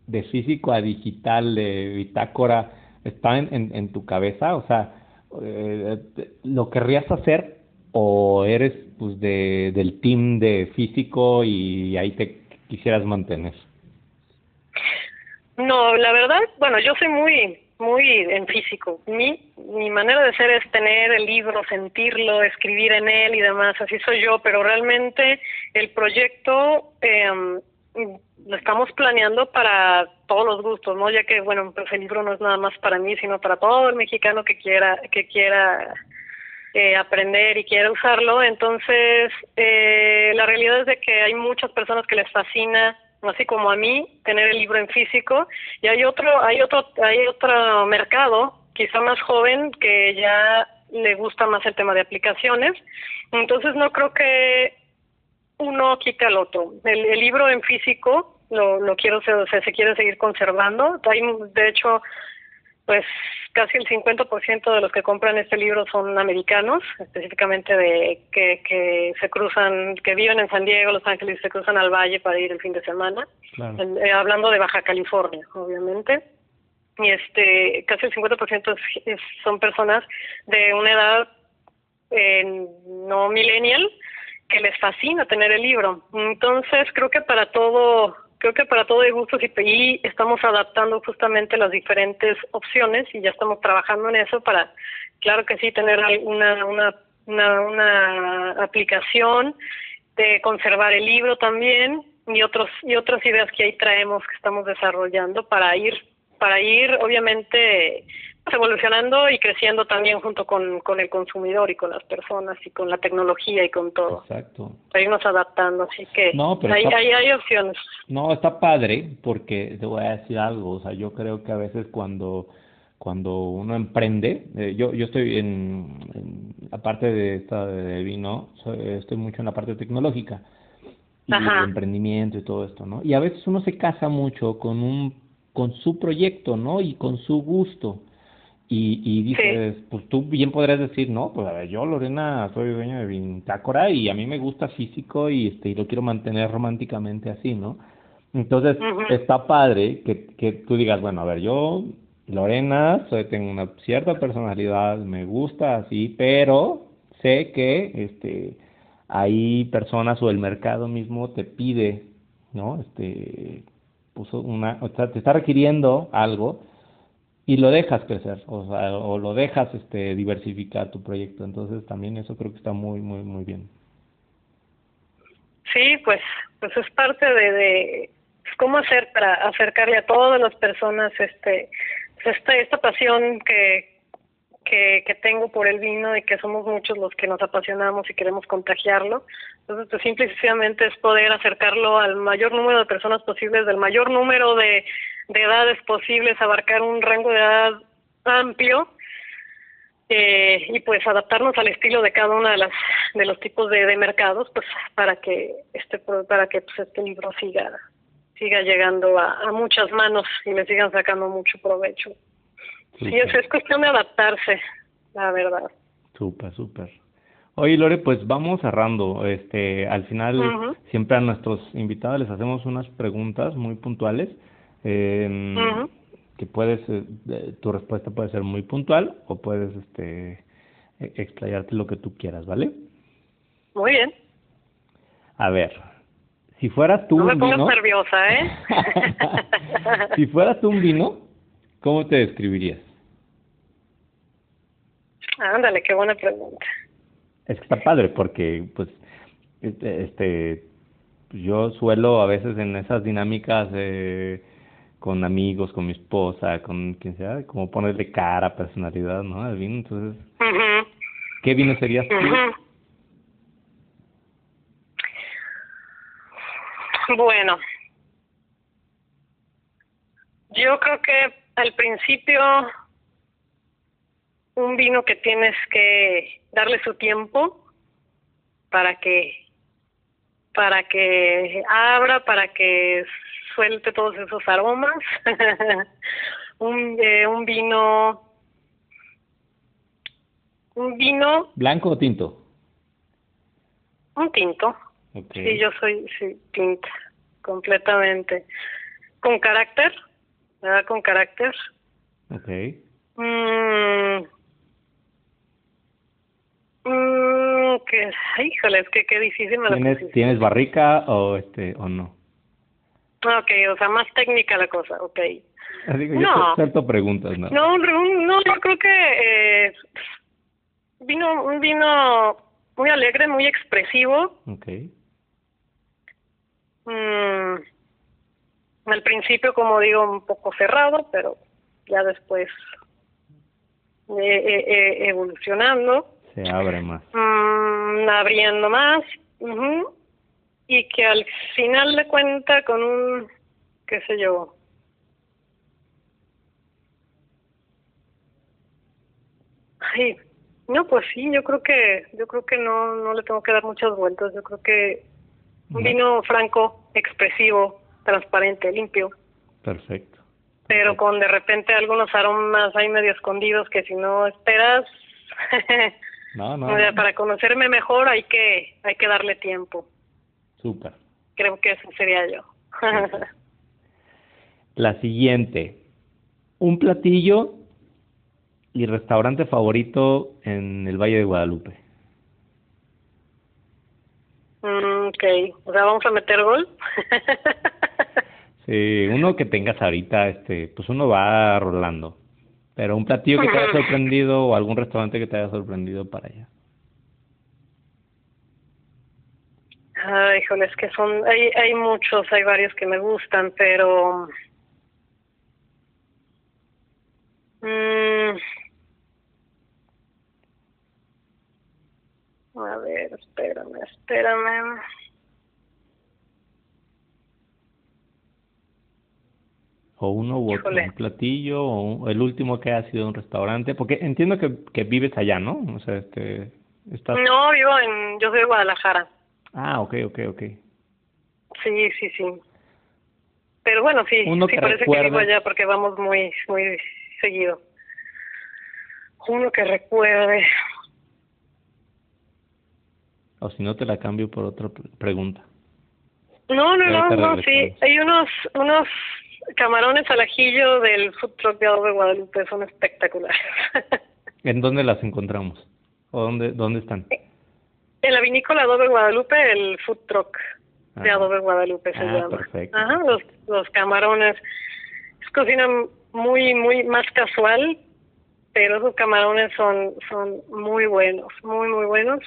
de físico a digital, de bitácora, está en, en, tu cabeza? O sea, eh, ¿lo querrías hacer o eres pues de, del team de físico y ahí te quisieras mantener? No, la verdad, bueno, yo soy muy muy en físico. Mi, mi manera de ser es tener el libro, sentirlo, escribir en él y demás, así soy yo, pero realmente el proyecto eh, lo estamos planeando para todos los gustos, ¿no? Ya que, bueno, pues el libro no es nada más para mí, sino para todo el mexicano que quiera, que quiera eh, aprender y quiera usarlo. Entonces, eh, la realidad es de que hay muchas personas que les fascina así como a mí, tener el libro en físico. Y hay otro, hay otro, hay otro mercado, quizá más joven, que ya le gusta más el tema de aplicaciones. Entonces no creo que uno quite al otro. El, el libro en físico lo, lo quiero, se, se quiere seguir conservando. Hay, de hecho, pues casi el 50% de los que compran este libro son americanos, específicamente de que, que se cruzan, que viven en San Diego, Los Ángeles, se cruzan al valle para ir el fin de semana, eh, hablando de Baja California, obviamente. Y este, casi el 50% es, son personas de una edad eh, no millennial que les fascina tener el libro. Entonces, creo que para todo creo que para todo hay gustos y, estamos adaptando justamente las diferentes opciones y ya estamos trabajando en eso para, claro que sí, tener una, una, una, una aplicación de conservar el libro también y otros y otras ideas que ahí traemos que estamos desarrollando para ir para ir obviamente evolucionando y creciendo también junto con, con el consumidor y con las personas y con la tecnología y con todo. Exacto. Para irnos adaptando, así que no, pero hay, opciones. No, está padre porque te voy a decir algo, o sea, yo creo que a veces cuando cuando uno emprende, eh, yo yo estoy en, en aparte de esta de vino, estoy mucho en la parte tecnológica y el emprendimiento y todo esto, ¿no? Y a veces uno se casa mucho con un con su proyecto, ¿no? Y con su gusto. Y, y dices, pues tú bien podrías decir, no, pues a ver, yo Lorena soy dueño de Vintácora y a mí me gusta físico y este y lo quiero mantener románticamente así, ¿no? Entonces está padre que, que tú digas, bueno, a ver, yo Lorena, soy, tengo una cierta personalidad, me gusta así, pero sé que este hay personas o el mercado mismo te pide, ¿no? Este, puso una, o sea, te está requiriendo algo y lo dejas crecer, o o lo dejas este diversificar tu proyecto. Entonces también eso creo que está muy, muy, muy bien. Sí, pues, pues es parte de, de cómo hacer para acercarle a todas las personas este pues, esta esta pasión que que, que tengo por el vino y que somos muchos los que nos apasionamos y queremos contagiarlo. Entonces, pues simple y sencillamente es poder acercarlo al mayor número de personas posibles, del mayor número de, de edades posibles, abarcar un rango de edad amplio eh, y pues adaptarnos al estilo de cada una de las de los tipos de, de mercados, pues para que este para que pues, este libro siga siga llegando a, a muchas manos y le sigan sacando mucho provecho. Sí, es, es cuestión de adaptarse, la verdad. Súper, súper. Oye, Lore, pues vamos cerrando. Este, al final, siempre a nuestros invitados les hacemos unas preguntas muy puntuales. Eh, que puedes, eh, tu respuesta puede ser muy puntual o puedes este, e, explayarte lo que tú quieras, ¿vale? Muy bien. A ver, si fueras tú no un me vino... nerviosa, ¿eh? <laughs> si fueras tú un vino, ¿cómo te describirías? Ándale, qué buena pregunta. Es que está padre porque, pues, este, este yo suelo a veces en esas dinámicas con amigos, con mi esposa, con quien sea, como ponerle cara, personalidad, ¿no? Al vino, entonces, ¿qué vino serías tú? Bueno, yo creo que al principio un vino que tienes que darle su tiempo para que para que abra, para que suelte todos esos aromas. <laughs> un eh, un vino un vino blanco o tinto. Un tinto. Sí, yo soy sí, tinta completamente con carácter, ¿verdad? Con carácter. Ok. Mm, mm, que, híjole, es que qué difícil me lo ¿Tienes, pusiste. ¿Tienes barrica o este o no? Ok, o sea, más técnica la cosa, ok. Digo, yo No. acepto preguntas, ¿no? No, un- no, yo creo que eh, vino un vino muy alegre, muy expresivo. Ok. Mm, al principio, como digo, un poco cerrado, pero ya después eh, eh, evolucionando, Se abre más. mm, abriendo más, y que al final de cuenta con un, qué sé yo, ay, no, pues sí, yo creo que, yo creo que no, no le tengo que dar muchas vueltas, yo creo que un vino franco, expresivo, transparente, limpio, Perfecto. pero con de repente algunos aromas ahí medio escondidos que si no esperas, <laughs> No, no. o sea, para conocerme mejor hay que, hay que darle tiempo. Súper. Creo que eso sería yo. <laughs> La siguiente. Un platillo y restaurante favorito en el Valle de Guadalupe. Mm, ok, o sea, vamos a meter gol. <laughs> Sí, uno que tengas ahorita, este, pues uno va rolando. Pero un platillo que te haya sorprendido o algún restaurante que te haya sorprendido para allá. Ay, híjole, es que son, hay, hay muchos, hay varios que me gustan, pero... mm, a ver, espérame, espérame. O uno u otro, un platillo o el último que haya sido un restaurante. Porque entiendo que, que vives allá, ¿no? O sea, este, estás... No, vivo en, yo soy de Guadalajara. Ah, ok, ok, ok. Sí, sí, sí. Pero bueno, sí, Uno sí que parece que vivo allá porque vamos muy, muy seguido. Uno que recuerde. O si no, te la cambio por otra pre- pregunta. No, no, no, no, sí. Hay unos, unos camarones al ajillo del food truck de Adobe Guadalupe, son espectaculares. <laughs> ¿En dónde las encontramos? ¿O dónde, dónde están? en la vinícola Adobe Guadalupe, el food truck de Ah. Adobe Guadalupe se Ah, llama. perfecto. Ajá, los, los camarones. Es cocina muy, muy más casual, pero esos camarones son, son muy buenos, muy, muy buenos.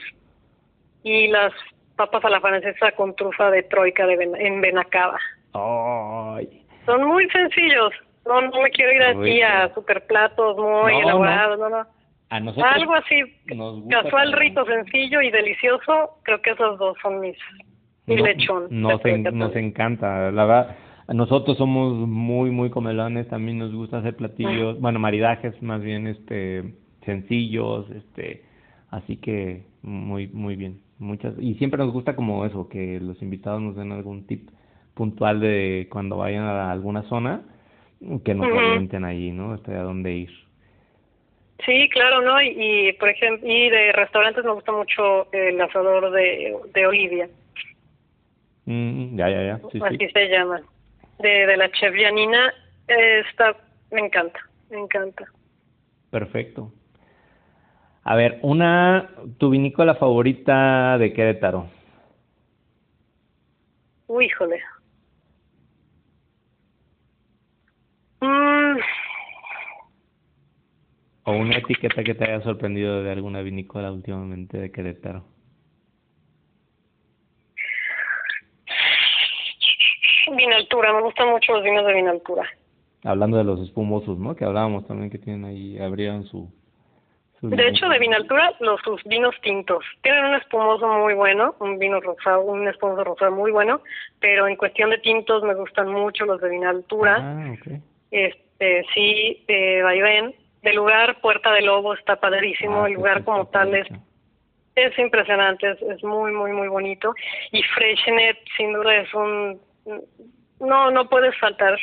Y las papas a la francesa con trufa de troika de Ben- en Benacaba. Ay, Son muy sencillos. No, no me quiero ir así a super platos muy No, elaborados, no, no. a nosotros Algo así, casual, rico, sencillo y delicioso. Creo que esos dos son mis, mi No- lechón. Nos, en- nos encanta, la verdad. Nosotros somos muy, muy comelones, también nos gusta hacer platillos, bueno, maridajes más bien este sencillos, este, así que muy, muy bien. Muchas, y siempre nos gusta como eso, que los invitados nos den algún tip puntual de cuando vayan a alguna zona, que nos orienten allí, ¿no? Este, a dónde ir. Sí, claro, ¿no? Y, y, por ejemplo, y de restaurantes me gusta mucho el asador de, de Olivia, Mm, ya, ya, ya, sí, así sí. se llama, de, de la chef Janina. Eh, Está, me encanta, me encanta. Perfecto. A ver, una, tu vinícola favorita de Querétaro. Uy, híjole. Mm, O una etiqueta que te haya sorprendido de alguna vinícola últimamente de Querétaro. Vinaltura, me gustan mucho los vinos de Vinaltura. Hablando de los espumosos, ¿no? Que hablábamos también que tienen ahí, abrieron su... su De hecho, de Vinaltura, los sus vinos tintos. Tienen un espumoso muy bueno, un vino rosado, un espumoso rosado muy bueno, pero en cuestión de tintos me gustan mucho los de Vinaltura. Ah, ok. Este, sí, de vaivén. Del lugar, Puerta del Lobo, está padrísimo. Ah, el lugar como tal es, es impresionante, es, es muy, muy, muy bonito. Y Freshnet, sin duda, es un... No, no puedes faltar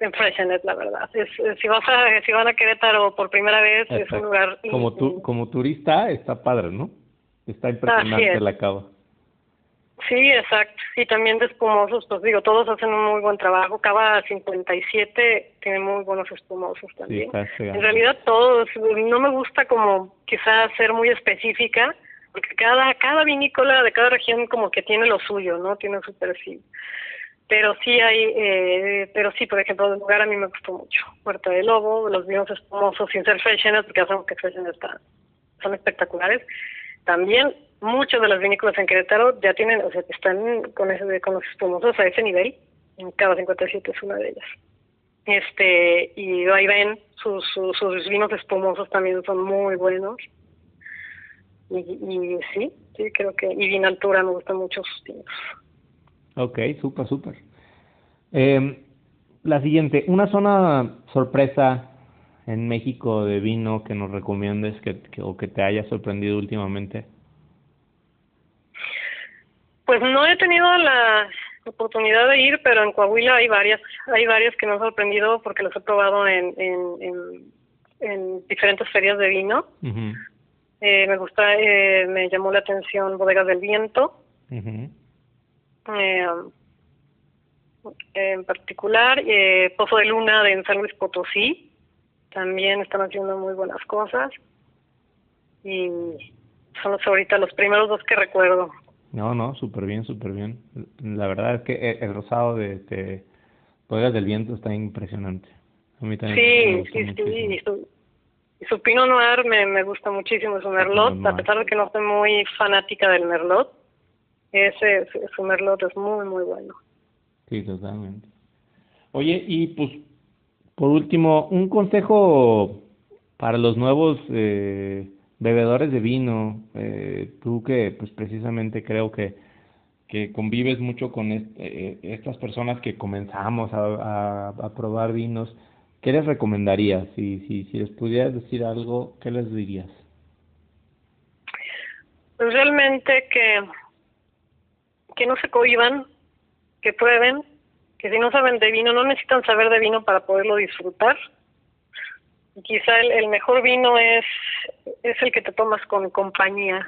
en Freshnet, la verdad. Es, es- si vas a, si van a Querétaro por primera vez, es un lugar... Como, tu, como turista está padre, ¿no? Está impresionante es. la cava. Sí, exacto. Y también de espumosos, pues digo, todos hacen un muy buen trabajo. Cava 57 tiene muy buenos espumosos también. en realidad todos. No me gusta como quizás ser muy específica, porque cada cada vinícola de cada región como que tiene lo suyo, ¿no? Tiene su perfil. Pero sí hay, eh, pero sí, por ejemplo, el lugar a mí me gustó mucho. Puerta de Lobo, los vinos espumosos sin ser fresheners, porque hacemos que fresheners están, son espectaculares. También muchos de las vinícolas en Querétaro ya tienen, o sea, están con, ese, con los espumosos a ese nivel. En cada 57 es una de ellas. Este, y ahí ven, sus, sus, vinos espumosos también son muy buenos. Y, sí, creo que, y bien altura me gustan mucho sus vinos. Ok, súper, súper. Eh, la siguiente, una zona sorpresa en México de vino que nos recomiendes que, o que te haya sorprendido últimamente. Pues no he tenido la oportunidad de ir, pero en Coahuila hay varias, hay varias que me han sorprendido porque las he probado en, en, en, diferentes ferias de vino. eh, me gusta, eh, me llamó la atención Bodegas del Viento. Eh, en particular, eh, Pozo de Luna de San Luis Potosí, también están haciendo muy buenas cosas y son los ahorita los primeros dos que recuerdo. No, no, súper bien, súper bien. La verdad es que e, el rosado de, de del Viento está impresionante. A mí también sí, sí, sí. Y su, su Pinot Noir me, me gusta muchísimo, su Merlot, a pesar de que no soy muy fanática del Merlot ese, su merlot es muy, muy bueno. Sí, totalmente. Oye, y pues, por último, un consejo para los nuevos eh, bebedores de vino, eh, tú que pues precisamente creo que, que convives mucho con eh, estas personas que comenzamos a, a, probar vinos, ¿qué les recomendarías? Si, si, si les pudieras decir algo, ¿qué les dirías? Pues realmente que que no se cohiban, que prueben, que si no saben de vino, no necesitan saber de vino para poderlo disfrutar. Quizá el, mejor vino es, es el que te tomas con compañía,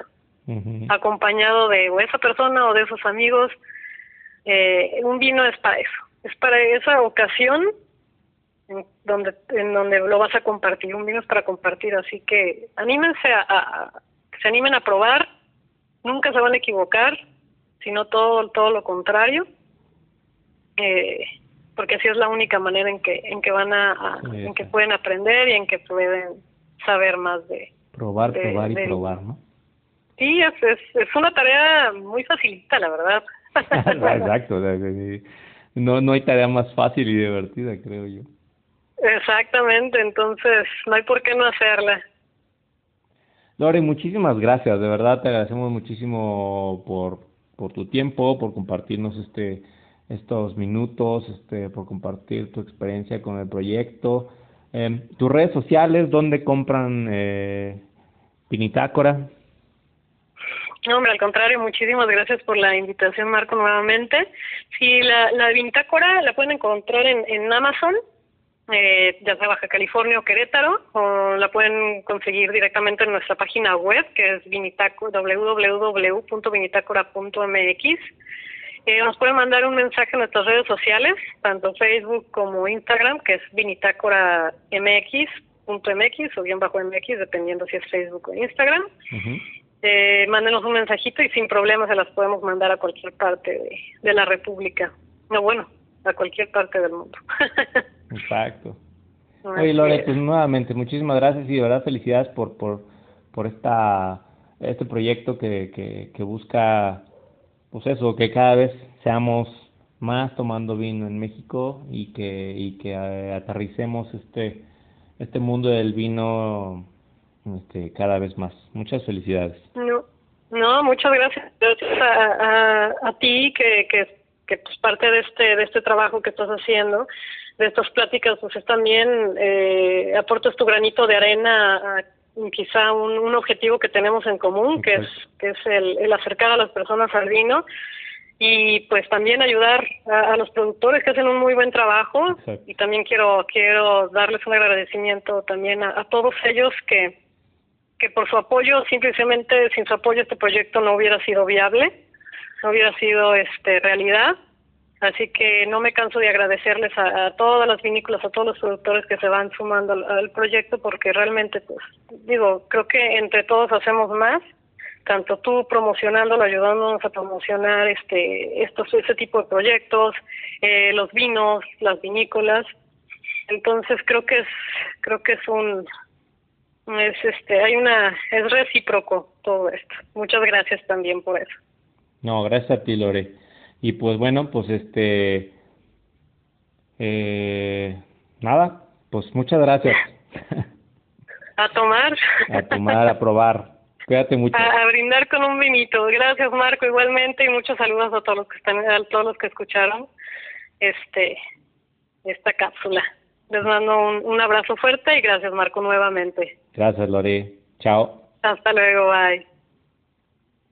acompañado de o esa persona o de esos amigos. Eh, un vino es para eso, es para esa ocasión en donde, en donde lo vas a compartir. Un vino es para compartir, así que anímense a, a se animen a probar, nunca se van a equivocar sino todo todo lo contrario eh, porque así es la única manera en que en que van a, en que pueden aprender y en que pueden saber más de probar probar y probar no sí es, es, una tarea muy facilita la verdad. <laughs> <laughs> Exacto no no hay tarea más fácil y divertida creo yo. Exactamente entonces no hay por qué no hacerla. Lore, muchísimas gracias, de verdad te agradecemos muchísimo por, por tu tiempo, por compartirnos este estos minutos, este, por compartir tu experiencia con el proyecto. Eh, tus redes sociales, ¿dónde compran eh, Pinitácora? No, hombre, al contrario, muchísimas gracias por la invitación, Marco, nuevamente. Sí, la, la Vinitácora la pueden encontrar en, en Amazon, eh, ya sea Baja California o Querétaro, o la pueden conseguir directamente en nuestra página web, que es www.vinitacora.mx. Eh, nos pueden mandar un mensaje en nuestras redes sociales, tanto Facebook como Instagram, que es Vinitacora MX, o bien bajo MX, dependiendo si es Facebook o Instagram. eh, mándenos un mensajito y sin problemas se las podemos mandar a cualquier parte de, de la República. No, bueno, a cualquier parte del mundo. <laughs> Exacto. Oye, Lore, pues nuevamente, muchísimas gracias y de verdad felicidades por, por, por esta, este proyecto que, que, que busca, pues eso, que cada vez seamos más tomando vino en México y que, y que eh, aterricemos este, este mundo del vino este, cada vez más. Muchas felicidades. No, no muchas gracias. Gracias a, a, ti que, que, que pues parte de este, de este trabajo que estás haciendo de estas pláticas, pues es también eh, aportas tu granito de arena a, quizá un, un, objetivo que tenemos en común, que es que es el, el, acercar a las personas al vino y pues también ayudar a, los productores que hacen un muy buen trabajo. Y también quiero quiero darles un agradecimiento también a, a todos ellos que que por su apoyo simplemente sin su apoyo este proyecto no hubiera sido viable hubiera sido este realidad. Así que no me canso de agradecerles a, todas las vinícolas, a todos los productores que se van sumando al, proyecto, porque realmente, pues, digo, creo que entre todos hacemos más, tanto tú promocionándolo, ayudándonos a promocionar este, estos, ese tipo de proyectos, eh, los vinos, las vinícolas. Entonces creo que es, creo que es un, es este, hay una, es recíproco todo esto. Muchas gracias también por eso. No, gracias a ti, Lore. Y pues bueno, pues este, eh, nada, pues muchas gracias. A tomar. A tomar, a probar. Cuídate mucho. A, brindar con un vinito. Gracias, Marco, igualmente, y muchos saludos a todos los que están, a todos los que escucharon este esta cápsula. Les mando un, un abrazo fuerte y gracias, Marco, nuevamente. Gracias, Lore. Chao. Hasta luego, bye.